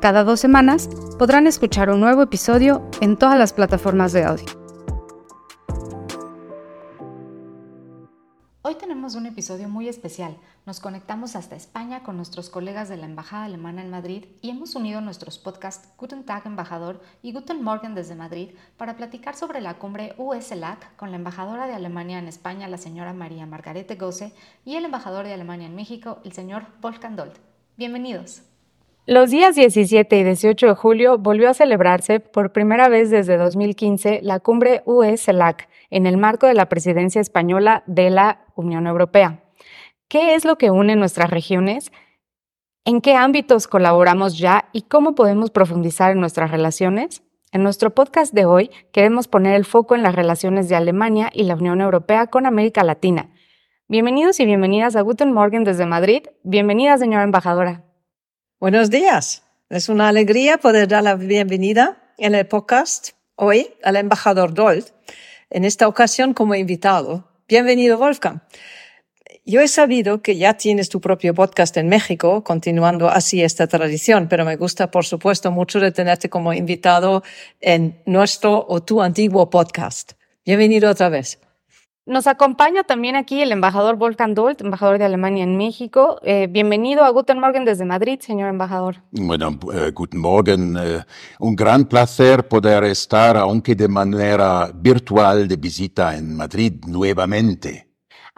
Cada dos semanas podrán escuchar un nuevo episodio en todas las plataformas de audio. Hoy tenemos un episodio muy especial. Nos conectamos hasta España con nuestros colegas de la Embajada Alemana en Madrid y hemos unido nuestros podcasts Guten Tag Embajador y Guten Morgen desde Madrid para platicar sobre la cumbre USLAC con la embajadora de Alemania en España, la señora María Margarete Gosse, y el embajador de Alemania en México, el señor Wolfgang Dold. Bienvenidos. Los días 17 y 18 de julio volvió a celebrarse por primera vez desde 2015 la cumbre UE-CELAC en el marco de la presidencia española de la Unión Europea. ¿Qué es lo que une nuestras regiones? ¿En qué ámbitos colaboramos ya y cómo podemos profundizar en nuestras relaciones? En nuestro podcast de hoy queremos poner el foco en las relaciones de Alemania y la Unión Europea con América Latina. Bienvenidos y bienvenidas a Guten Morgen desde Madrid. Bienvenida, señora embajadora. Buenos días. Es una alegría poder dar la bienvenida en el podcast hoy al embajador Dold, en esta ocasión como invitado. Bienvenido, Wolfgang. Yo he sabido que ya tienes tu propio podcast en México, continuando así esta tradición, pero me gusta, por supuesto, mucho de tenerte como invitado en nuestro o tu antiguo podcast. Bienvenido otra vez. Nos acompaña también aquí el embajador Wolfgang Dolt, embajador de Alemania en México. Eh, bienvenido a Guten Morgen desde Madrid, señor embajador. Bueno, eh, Guten Morgen. Eh, un gran placer poder estar, aunque de manera virtual, de visita en Madrid nuevamente.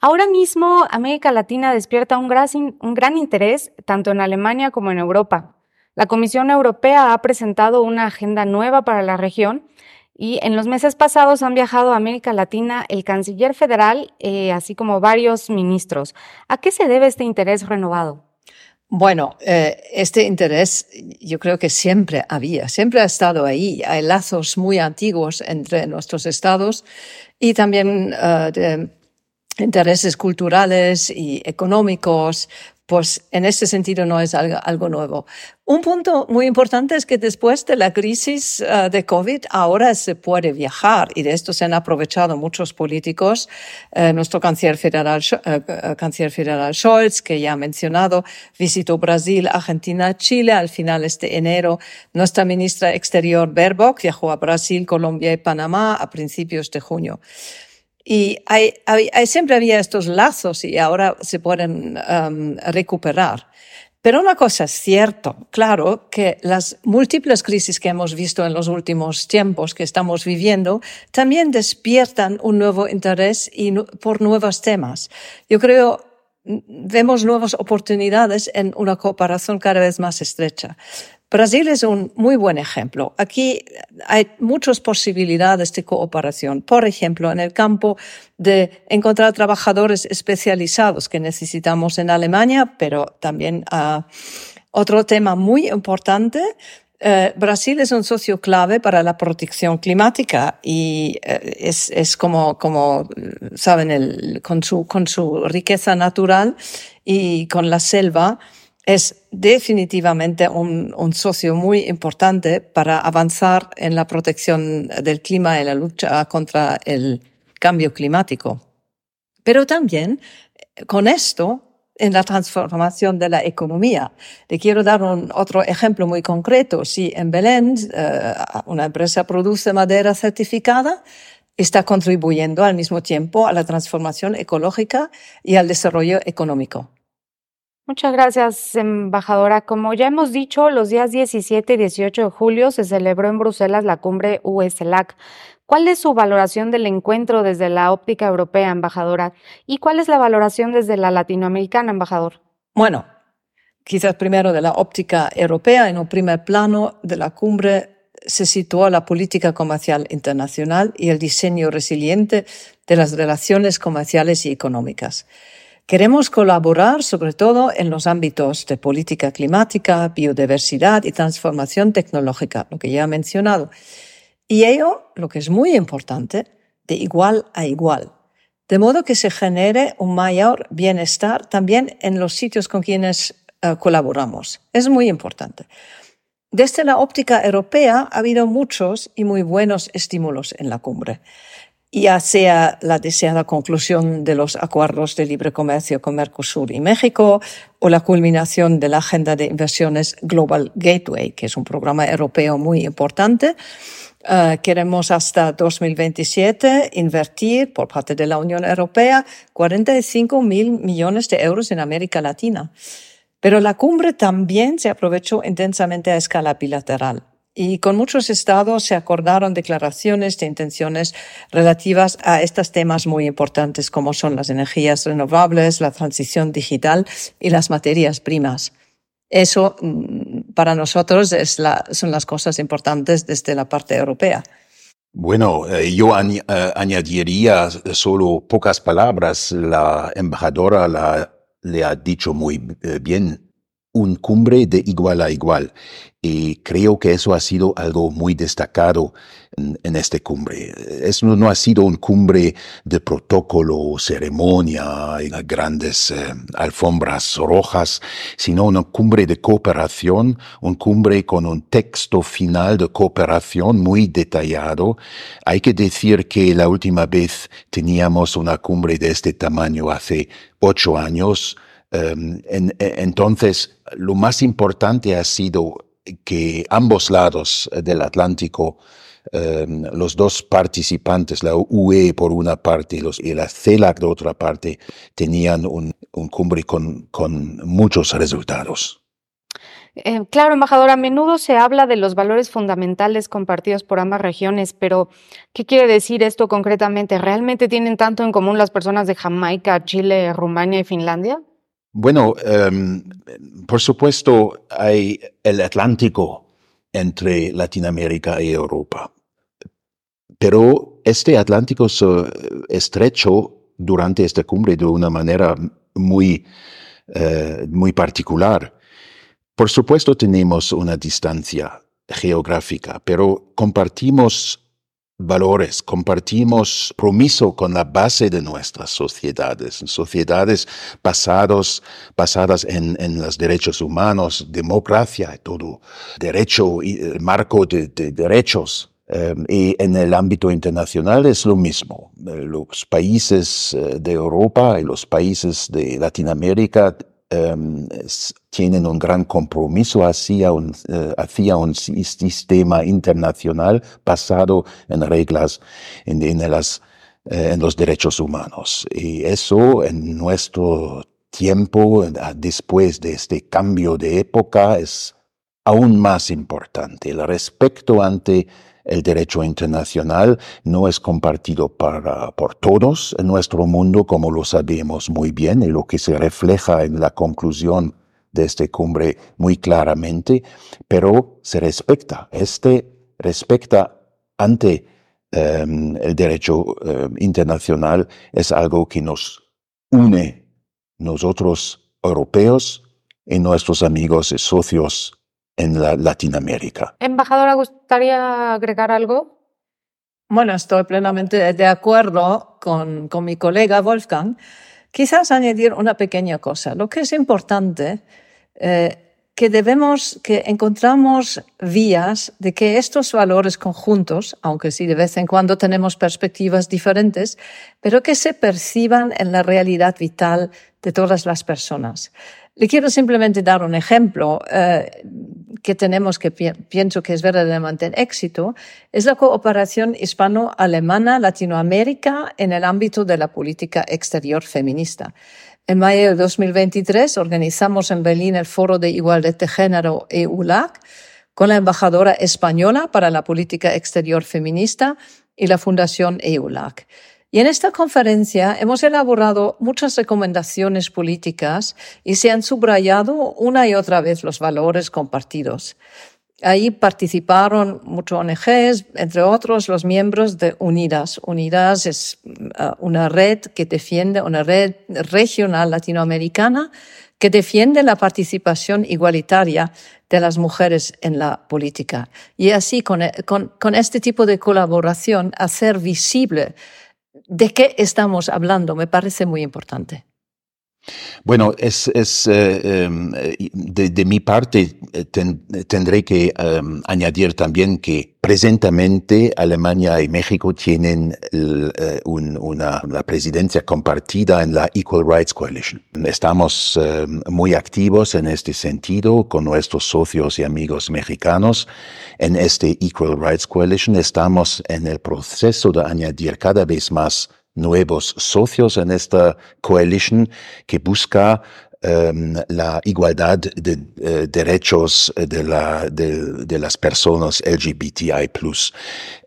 Ahora mismo América Latina despierta un gran, un gran interés tanto en Alemania como en Europa. La Comisión Europea ha presentado una agenda nueva para la región y en los meses pasados han viajado a América Latina el canciller federal, eh, así como varios ministros. ¿A qué se debe este interés renovado? Bueno, eh, este interés yo creo que siempre había, siempre ha estado ahí. Hay lazos muy antiguos entre nuestros estados y también eh, intereses culturales y económicos, pues en ese sentido no es algo, nuevo. Un punto muy importante es que después de la crisis uh, de COVID ahora se puede viajar y de esto se han aprovechado muchos políticos. Uh, nuestro canciller federal, uh, canciller federal Scholz, que ya ha mencionado, visitó Brasil, Argentina, Chile al finales de enero. Nuestra ministra exterior Baerbock viajó a Brasil, Colombia y Panamá a principios de junio. Y hay, hay, siempre había estos lazos y ahora se pueden um, recuperar. Pero una cosa es cierto, claro, que las múltiples crisis que hemos visto en los últimos tiempos que estamos viviendo también despiertan un nuevo interés y, por nuevos temas. Yo creo vemos nuevas oportunidades en una cooperación cada vez más estrecha. Brasil es un muy buen ejemplo. Aquí hay muchas posibilidades de cooperación. Por ejemplo, en el campo de encontrar trabajadores especializados que necesitamos en Alemania, pero también uh, otro tema muy importante Uh, Brasil es un socio clave para la protección climática y uh, es, es, como, como saben, el, con, su, con su riqueza natural y con la selva, es definitivamente un, socio muy importante para avanzar en la protección del clima y la lucha contra el cambio climático. Pero también con esto en la transformación de la economía. Le quiero dar un, otro ejemplo muy concreto. Si en Belén eh, una empresa produce madera certificada, está contribuyendo al mismo tiempo a la transformación ecológica y al desarrollo económico. Muchas gracias, embajadora. Como ya hemos dicho, los días 17 y 18 de julio se celebró en Bruselas la cumbre USLAC. ¿Cuál es su valoración del encuentro desde la óptica europea, embajadora? ¿Y cuál es la valoración desde la latinoamericana, embajador? Bueno, quizás primero de la óptica europea, en un primer plano de la cumbre se situó la política comercial internacional y el diseño resiliente de las relaciones comerciales y económicas. Queremos colaborar sobre todo en los ámbitos de política climática, biodiversidad y transformación tecnológica, lo que ya he mencionado. Y ello, lo que es muy importante, de igual a igual. De modo que se genere un mayor bienestar también en los sitios con quienes eh, colaboramos. Es muy importante. Desde la óptica europea ha habido muchos y muy buenos estímulos en la cumbre ya sea la deseada conclusión de los acuerdos de libre comercio con Mercosur y México o la culminación de la agenda de inversiones Global Gateway, que es un programa europeo muy importante. Uh, queremos hasta 2027 invertir por parte de la Unión Europea 45 mil millones de euros en América Latina. Pero la cumbre también se aprovechó intensamente a escala bilateral y con muchos estados se acordaron declaraciones de intenciones relativas a estos temas muy importantes como son las energías renovables, la transición digital y las materias primas. Eso mm, para nosotros es la, son las cosas importantes desde la parte europea. Bueno, eh, yo eh, añadiría solo pocas palabras. La embajadora la, le ha dicho muy eh, bien un cumbre de igual a igual. Y creo que eso ha sido algo muy destacado en, este cumbre. Eso no ha sido un cumbre de protocolo, ceremonia, y grandes eh, alfombras rojas, sino una cumbre de cooperación, un cumbre con un texto final de cooperación muy detallado. Hay que decir que la última vez teníamos una cumbre de este tamaño hace ocho años, en, e, entonces, lo más importante ha sido que ambos lados del Atlántico, em, los dos participantes, la UE por una parte y, los, y la CELAC de otra parte, tenían un, cumbre con, con muchos resultados. Eh, claro, embajador, a menudo se habla de los valores fundamentales compartidos por ambas regiones, pero ¿qué quiere decir esto concretamente? ¿Realmente tienen tanto en común las personas de Jamaica, Chile, Rumania y Finlandia? Bueno, em, por supuesto hay el Atlántico entre Latinoamérica y Europa, pero este Atlántico se estrecho durante esta cumbre de una manera muy, eh, muy particular. Por supuesto tenemos una distancia geográfica, pero compartimos valores, compartimos promiso con la base de nuestras sociedades, sociedades basados, basadas en, en los derechos humanos, democracia y todo, derecho, y el marco de, derechos. Eh, y en el ámbito internacional es lo mismo. Eh, los países eh, de Europa y los países de Latinoamérica Em, tienen un gran compromiso hacia un, eh, hacia un sistema internacional basado en reglas, en, las, eh, en los derechos humanos. Y eso en nuestro tiempo, después de este cambio de época, es aún más importante. El respeto ante el derecho internacional no es compartido para, por todos en nuestro mundo, como lo sabemos muy bien, y lo que se refleja en la conclusión de esta cumbre muy claramente, pero se respecta. Este respecta ante em, el derecho em, internacional es algo que nos une nosotros europeos y nuestros amigos y socios en la Latinoamérica. Embajadora, ¿gustaría agregar algo? Bueno, estoy plenamente de acuerdo con, con mi colega Wolfgang. Quizás añadir una pequeña cosa. Lo que es importante, eh, que debemos, que encontramos vías de que estos valores conjuntos, aunque sí de vez en cuando tenemos perspectivas diferentes, pero que se perciban en la realidad vital de todas las personas. Le quiero simplemente dar un ejemplo eh, que tenemos que pienso que es verdaderamente éxito, es la cooperación hispano-alemana Latinoamérica en el ámbito de la política exterior feminista. En mayo de 2023 organizamos en Berlín el Foro de Igualdad de Género EULAC con la embajadora española para la política exterior feminista y la Fundación EULAC. Y en esta conferencia hemos elaborado muchas recomendaciones políticas y se han subrayado una y otra vez los valores compartidos. Ahí participaron muchos ONGs, entre otros los miembros de Unidas. Unidas es uh, una red que defiende, una red regional latinoamericana que defiende la participación igualitaria de las mujeres en la política. Y así, con, con, con este tipo de colaboración, hacer visible de qué estamos hablando me parece muy importante. Bueno, es, es eh, em, de, mi parte eh, tendré que em, añadir también que presentemente Alemania y México tienen eh, una, presidencia compartida en la Equal Rights Coalition. Estamos em, muy activos en este sentido con nuestros socios y amigos mexicanos. En este Equal Rights Coalition estamos en el proceso de añadir cada vez más nuevos socios en esta coalition que busca um, la igualdad de uh, derechos de, la, de, de, las personas LGBTI+.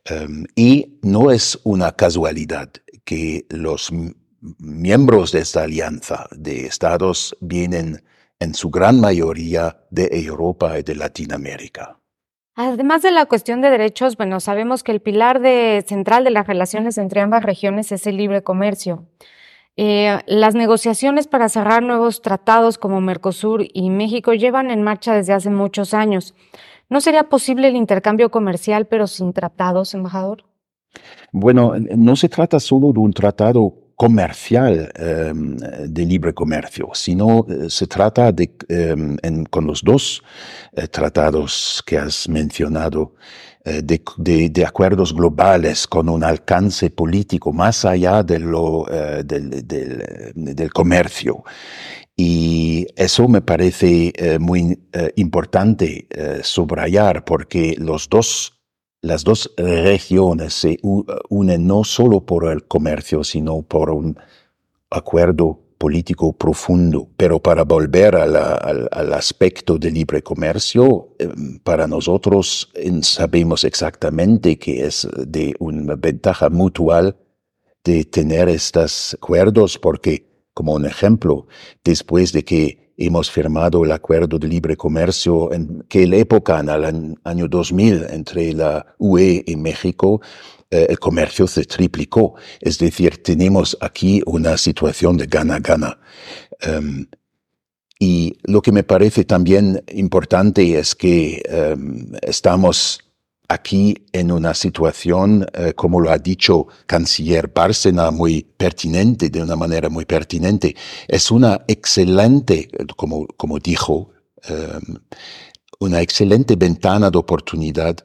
Um, y no es una casualidad que los miembros de esta alianza de estados vienen en su gran mayoría de Europa y de Latinoamérica. Además de la cuestión de derechos, bueno, sabemos que el pilar de, central de las relaciones entre ambas regiones es el libre comercio. Eh, las negociaciones para cerrar nuevos tratados como Mercosur y México llevan en marcha desde hace muchos años. ¿No sería posible el intercambio comercial pero sin tratados, embajador? Bueno, no se trata solo de un tratado comercial em, de libre comercio, sino eh, se trata de, em, con los dos eh, tratados que has mencionado, eh, de, acuerdos globales con un alcance político más allá de lo, del, del, comercio. Y eso me parece muy importante subrayar porque los dos las dos regiones se unen no solo por el comercio, sino por un acuerdo político profundo. Pero para volver al, aspecto de libre comercio, em, para nosotros sabemos exactamente que es de una ventaja mutual de tener estos acuerdos porque, como un ejemplo, después de que hemos firmado el acuerdo de libre comercio en aquella época, en el año 2000, entre la UE y México, eh, el comercio se triplicó. Es decir, tenemos aquí una situación de gana-gana. Em, y lo que me parece también importante es que em, estamos aquí en una situación, eh, como lo ha dicho canciller Bárcena, muy pertinente, de una manera muy pertinente. Es una excelente, como, como dijo, em, una excelente ventana de oportunidad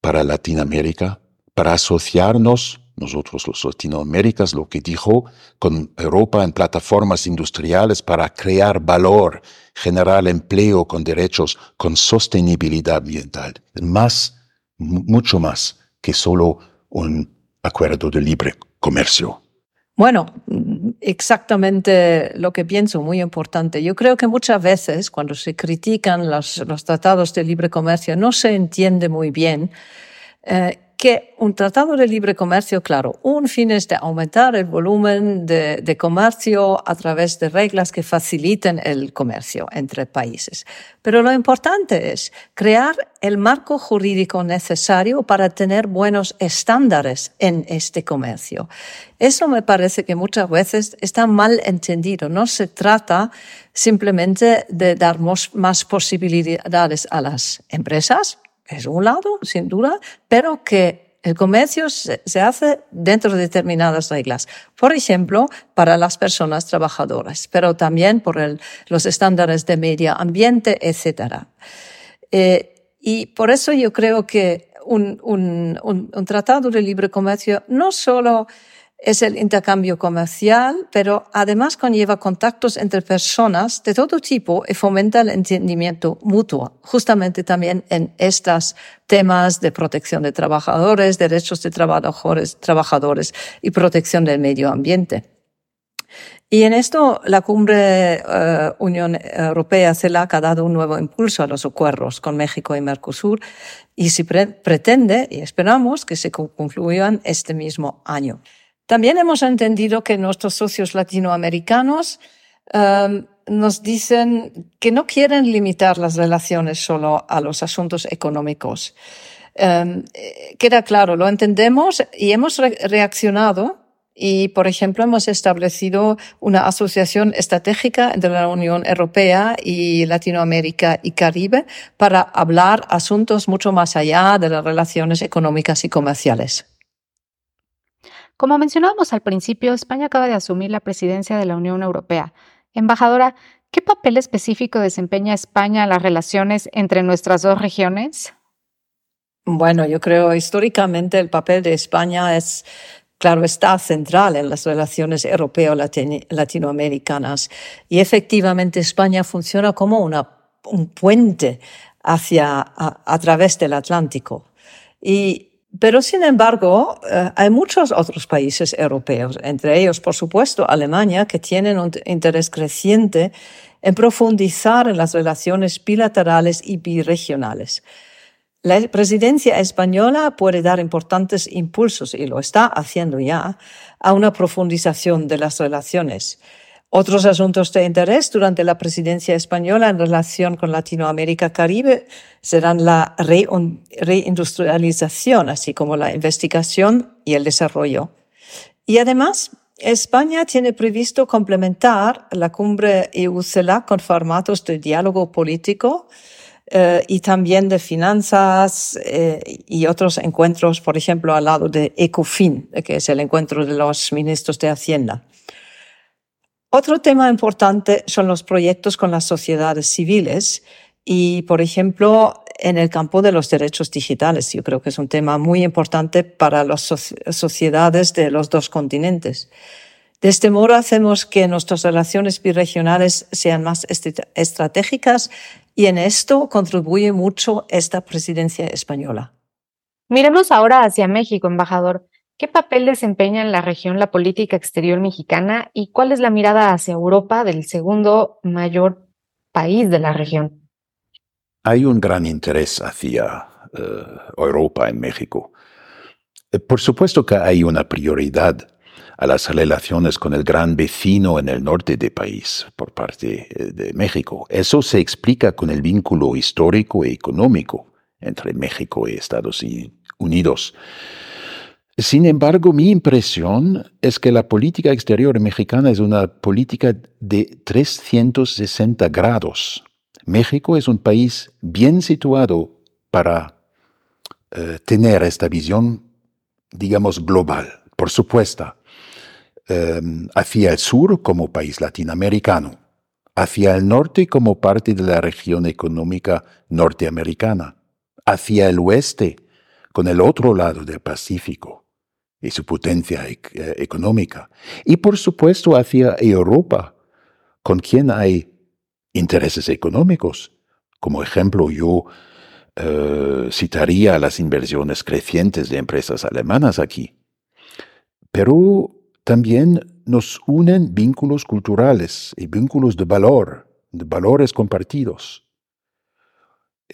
para Latinoamérica, para asociarnos, nosotros los latinoaméricas, lo que dijo, con Europa en plataformas industriales para crear valor, generar empleo con derechos, con sostenibilidad ambiental. Más mucho más que solo un acuerdo de libre comercio. Bueno, exactamente lo que pienso, muy importante. Yo creo que muchas veces cuando se critican los, tratados de libre comercio no se entiende muy bien eh, que un tratado de libre comercio, claro, un fin es de aumentar el volumen de, comercio a través de reglas que faciliten el comercio entre países. Pero lo importante es crear el marco jurídico necesario para tener buenos estándares en este comercio. Eso me parece que muchas veces está mal entendido. No se trata simplemente de dar más posibilidades a las empresas, es un lado, sin duda, pero que el comercio se, hace dentro de determinadas reglas. Por ejemplo, para las personas trabajadoras, pero también por los estándares de medio ambiente, etc. Eh, y por eso yo creo que un, un, un tratado de libre comercio no solo es el intercambio comercial, pero además conlleva contactos entre personas de todo tipo y fomenta el entendimiento mutuo, justamente también en estos temas de protección de trabajadores, derechos de trabajadores, y protección del medio ambiente. Y en esto la cumbre uh, Unión Europea CELAC ha dado un nuevo impulso a los acuerdos con México y Mercosur y se pretende y esperamos que se concluyan este mismo año. También hemos entendido que nuestros socios latinoamericanos um, nos dicen que no quieren limitar las relaciones solo a los asuntos económicos. Em, queda claro, lo entendemos y hemos reaccionado y, por ejemplo, hemos establecido una asociación estratégica entre la Unión Europea y Latinoamérica y Caribe para hablar asuntos mucho más allá de las relaciones económicas y comerciales. Como mencionábamos al principio, España acaba de asumir la presidencia de la Unión Europea. Embajadora, ¿qué papel específico desempeña España en las relaciones entre nuestras dos regiones? Bueno, yo creo históricamente el papel de España es claro está, central en las relaciones europeo-latinoamericanas. Y efectivamente España funciona como una, un puente hacia, a, través del Atlántico. Y, pero sin embargo, eh, hay muchos otros países europeos, entre ellos, por supuesto, Alemania, que tienen un interés creciente en profundizar en las relaciones bilaterales y biregionales. La presidencia española puede dar importantes impulsos, y lo está haciendo ya, a una profundización de las relaciones. Otros asuntos de interés durante la presidencia española en relación con Latinoamérica Caribe serán la reindustrialización, así como la investigación y el desarrollo. Y además, España tiene previsto complementar la cumbre EU-CELAC con formatos de diálogo político eh, y también de finanzas eh, y otros encuentros, por ejemplo, al lado de ECOFIN, que es el encuentro de los ministros de Hacienda. Otro tema importante son los proyectos con las sociedades civiles y, por ejemplo, en el campo de los derechos digitales. Yo creo que es un tema muy importante para las sociedades de los dos continentes. De este modo hacemos que nuestras relaciones biregionales sean más estratégicas y en esto contribuye mucho esta presidencia española. Miremos ahora hacia México, embajador. ¿Qué papel desempeña en la región la política exterior mexicana y cuál es la mirada hacia Europa del segundo mayor país de la región? Hay un gran interés hacia eh, Europa en México. Eh, por supuesto que hay una prioridad a las relaciones con el gran vecino en el norte del país por parte eh, de México. Eso se explica con el vínculo histórico y económico entre México y Estados Unidos. Sin embargo, mi impresión es que la política exterior mexicana es una política de 360 grados. México es un país bien situado para eh, tener esta visión, digamos, global. Por supuesto, Em, hacia el sur como país latinoamericano, hacia el norte como parte de la región económica norteamericana, hacia el oeste con el otro lado del Pacífico y su potencia eh, económica, y por supuesto hacia Europa, con quien hay intereses económicos. Como ejemplo, yo eh, citaría las inversiones crecientes de empresas alemanas aquí. Pero también nos unen vínculos culturales y vínculos de valor, de valores compartidos.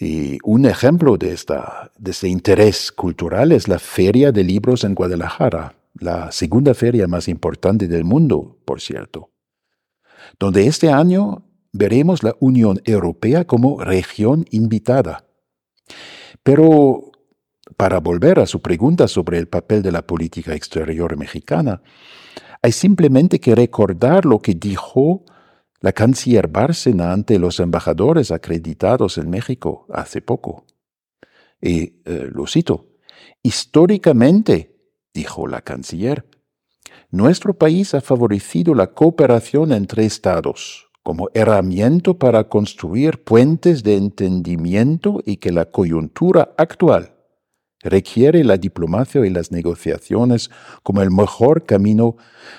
Y un ejemplo de, esta, de este interés cultural es la Feria de Libros en Guadalajara, la segunda feria más importante del mundo, por cierto, donde este año veremos la Unión Europea como región invitada. Pero para volver a su pregunta sobre el papel de la política exterior mexicana, hay simplemente que recordar lo que dijo la canciller Bárcena ante los embajadores acreditados en México hace poco. Y eh, lo cito, históricamente, dijo la canciller, nuestro país ha favorecido la cooperación entre estados como herramienta para construir puentes de entendimiento y que la coyuntura actual requiere la diplomacia y las negociaciones como el mejor camino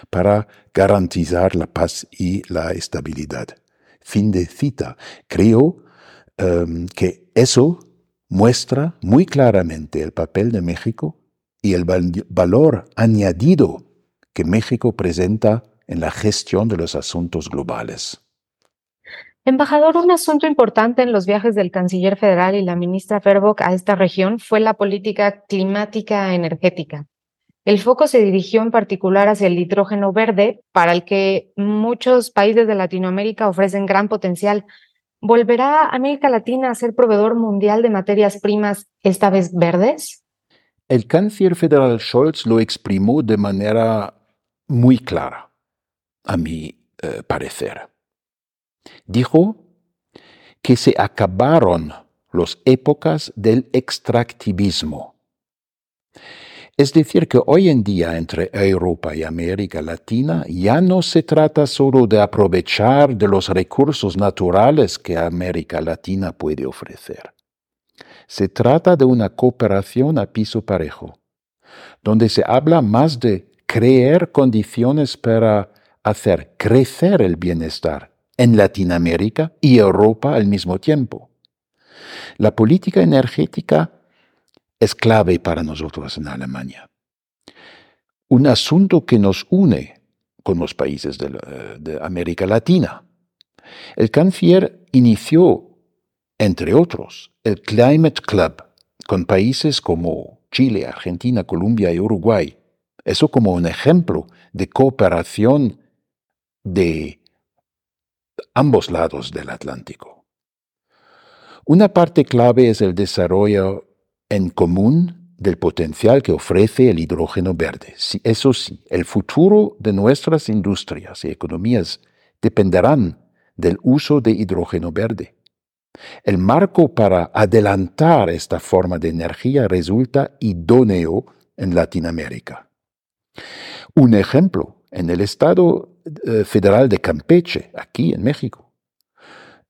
para garantizar la paz y la estabilidad. Fin de cita. Creo em, que eso muestra muy claramente el papel de México y el valor añadido que México presenta en la gestión de los asuntos globales. Embajador, un asunto importante en los viajes del canciller federal y la ministra Baerbock a esta región fue la política climática energética. el foco se dirigió en particular hacia el hidrógeno verde, para el que muchos países de Latinoamérica ofrecen gran potencial. ¿Volverá América Latina a ser proveedor mundial de materias primas, esta vez verdes? El canciller federal Scholz lo exprimó de manera muy clara, a mi eh, parecer. Dijo que se acabaron las épocas del extractivismo es decir, que hoy en día entre Europa y América Latina ya no se trata solo de aprovechar de los recursos naturales que América Latina puede ofrecer. Se trata de una cooperación a piso parejo, donde se habla más de crear condiciones para hacer crecer el bienestar en Latinoamérica y Europa al mismo tiempo. La política energética es clave para nosotros en Alemania. Un asunto que nos une con los países de, América Latina. El canciller inició, entre otros, el Climate Club con países como Chile, Argentina, Colombia y Uruguay. Eso como un ejemplo de cooperación de ambos lados del Atlántico. Una parte clave es el desarrollo en común del potencial que ofrece el hidrógeno verde. Eso sí, el futuro de nuestras industrias y economías dependerán del uso de hidrógeno verde. El marco para adelantar esta forma de energía resulta idóneo en Latinoamérica. Un ejemplo, en el Estado Federal de Campeche, aquí en México,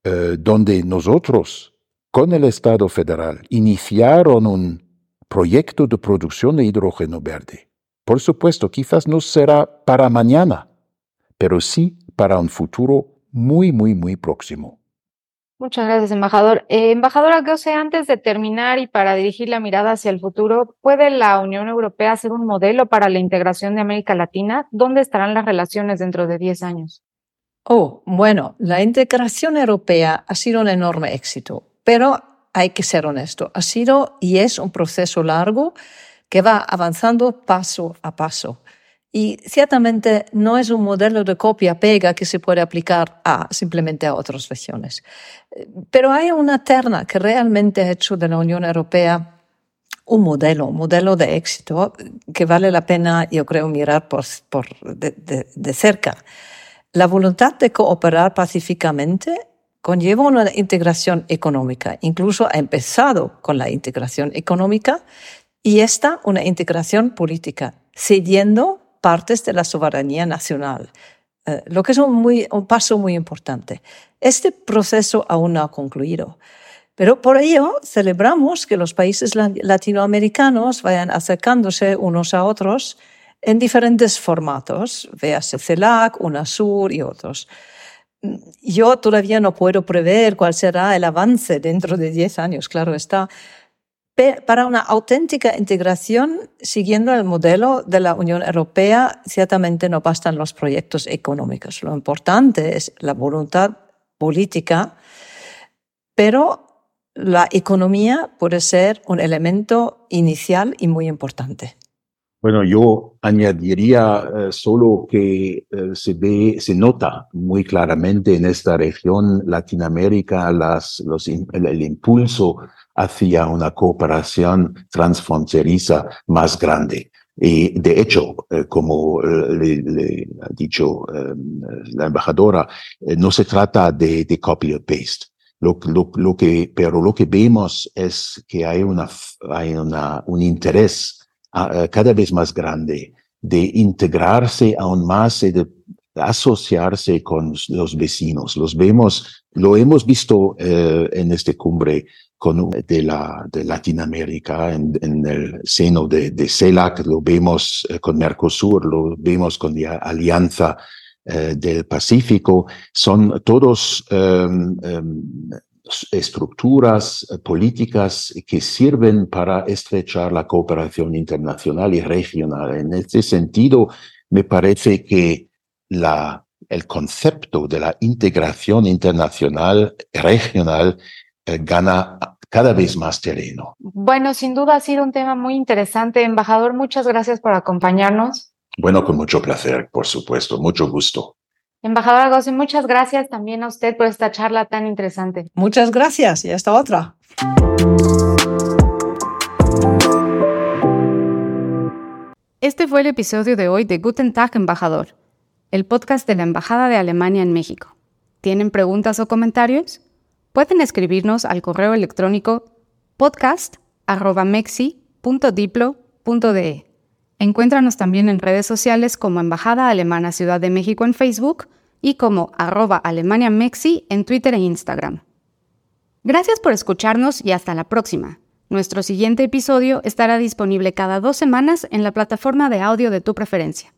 eh, donde nosotros con el Estado federal iniciaron un proyecto de producción de hidrógeno verde. Por supuesto, quizás no será para mañana, pero sí para un futuro muy, muy, muy próximo. Muchas gracias, embajador. Eh, embajador Agose, antes de terminar y para dirigir la mirada hacia el futuro, ¿puede la Unión Europea ser un modelo para la integración de América Latina? ¿Dónde estarán las relaciones dentro de 10 años? Oh, bueno, la integración europea ha sido un enorme éxito. Pero hay que ser honesto, ha sido y es un proceso largo que va avanzando paso a paso. Y ciertamente no es un modelo de copia-pega que se puede aplicar a, simplemente a otras regiones. Pero hay una terna que realmente ha hecho de la Unión Europea un modelo, un modelo de éxito que vale la pena, yo creo, mirar por, por de, de cerca. La voluntad de cooperar pacíficamente conlleva una integración económica. Incluso ha empezado con la integración económica y esta una integración política, cediendo partes de la soberanía nacional, eh, lo que es un, muy, un paso muy importante. Este proceso aún no ha concluido. Pero por ello celebramos que los países latinoamericanos vayan acercándose unos a otros en diferentes formatos, véase CELAC, UNASUR y otros yo todavía no puedo prever cuál será el avance dentro de 10 años, claro está. Para una auténtica integración, siguiendo el modelo de la Unión Europea, ciertamente no bastan los proyectos económicos. Lo importante es la voluntad política, pero la economía puede ser un elemento inicial y muy importante. Bueno, yo añadiría eh, solo que eh, se ve, se nota muy claramente en esta región Latinoamérica las, los, el, impulso hacia una cooperación transfronteriza más grande. Y de hecho, eh, como le, ha dicho la embajadora, no se trata de, de copy or paste. Lo, lo, lo, que, pero lo que vemos es que hay una, hay una, un interés cada vez más grande de integrarse aún más y de asociarse con los vecinos. Los vemos, lo hemos visto eh, en esta cumbre con, de, la, de Latinoamérica, en, en el seno de, de, CELAC, lo vemos eh, con Mercosur, lo vemos con la Alianza eh, del Pacífico. Son todos em, em, estructuras eh, políticas que sirven para estrechar la cooperación internacional y regional. En este sentido, me parece que la, el concepto de la integración internacional regional gana cada vez más terreno. Bueno, sin duda ha sido un tema muy interesante. Embajador, muchas gracias por acompañarnos. Bueno, con mucho placer, por supuesto, mucho gusto. Embajador Agosi, muchas gracias también a usted por esta charla tan interesante. Muchas gracias y hasta otra. Este fue el episodio de hoy de Guten Tag, Embajador, el podcast de la Embajada de Alemania en México. ¿Tienen preguntas o comentarios? Pueden escribirnos al correo electrónico podcast.mexi.diplo.de. Encuéntranos también en redes sociales como Embajada Alemana Ciudad de México en Facebook y como arroba Alemania Mexi en Twitter e Instagram. Gracias por escucharnos y hasta la próxima. Nuestro siguiente episodio estará disponible cada dos semanas en la plataforma de audio de tu preferencia.